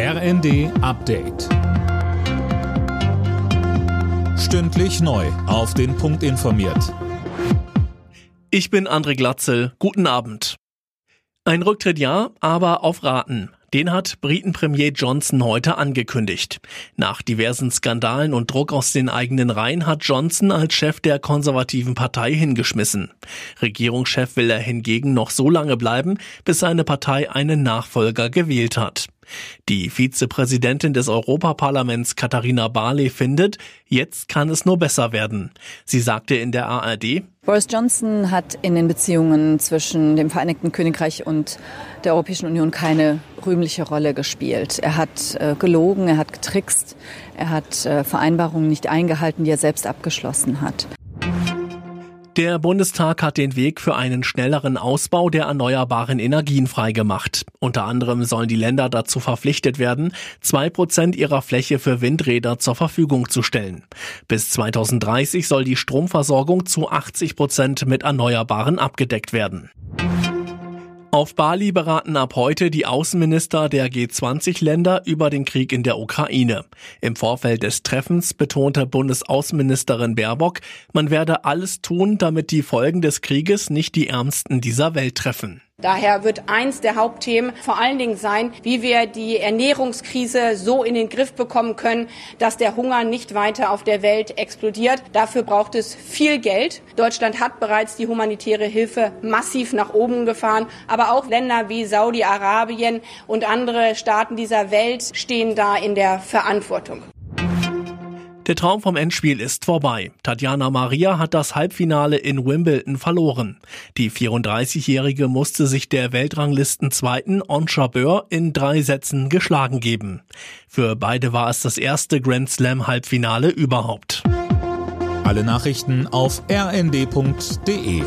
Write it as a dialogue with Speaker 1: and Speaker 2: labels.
Speaker 1: RND Update. Stündlich neu. Auf den Punkt informiert.
Speaker 2: Ich bin André Glatzel. Guten Abend. Ein Rücktritt ja, aber auf Raten. Den hat Briten-Premier Johnson heute angekündigt. Nach diversen Skandalen und Druck aus den eigenen Reihen hat Johnson als Chef der konservativen Partei hingeschmissen. Regierungschef will er hingegen noch so lange bleiben, bis seine Partei einen Nachfolger gewählt hat. Die Vizepräsidentin des Europaparlaments Katharina Barley findet, jetzt kann es nur besser werden. Sie sagte in der ARD,
Speaker 3: Boris Johnson hat in den Beziehungen zwischen dem Vereinigten Königreich und der Europäischen Union keine rühmliche Rolle gespielt. Er hat äh, gelogen, er hat getrickst, er hat äh, Vereinbarungen nicht eingehalten, die er selbst abgeschlossen hat.
Speaker 2: Der Bundestag hat den Weg für einen schnelleren Ausbau der erneuerbaren Energien freigemacht. Unter anderem sollen die Länder dazu verpflichtet werden, zwei Prozent ihrer Fläche für Windräder zur Verfügung zu stellen. Bis 2030 soll die Stromversorgung zu 80 Prozent mit Erneuerbaren abgedeckt werden. Auf Bali beraten ab heute die Außenminister der G20-Länder über den Krieg in der Ukraine. Im Vorfeld des Treffens betonte Bundesaußenministerin Baerbock, man werde alles tun, damit die Folgen des Krieges nicht die Ärmsten dieser Welt treffen.
Speaker 4: Daher wird eins der Hauptthemen vor allen Dingen sein, wie wir die Ernährungskrise so in den Griff bekommen können, dass der Hunger nicht weiter auf der Welt explodiert. Dafür braucht es viel Geld. Deutschland hat bereits die humanitäre Hilfe massiv nach oben gefahren, aber auch Länder wie Saudi-Arabien und andere Staaten dieser Welt stehen da in der Verantwortung.
Speaker 2: Der Traum vom Endspiel ist vorbei. Tatjana Maria hat das Halbfinale in Wimbledon verloren. Die 34-Jährige musste sich der Weltranglistenzweiten On Jabeur in drei Sätzen geschlagen geben. Für beide war es das erste Grand Slam Halbfinale überhaupt.
Speaker 1: Alle Nachrichten auf rnd.de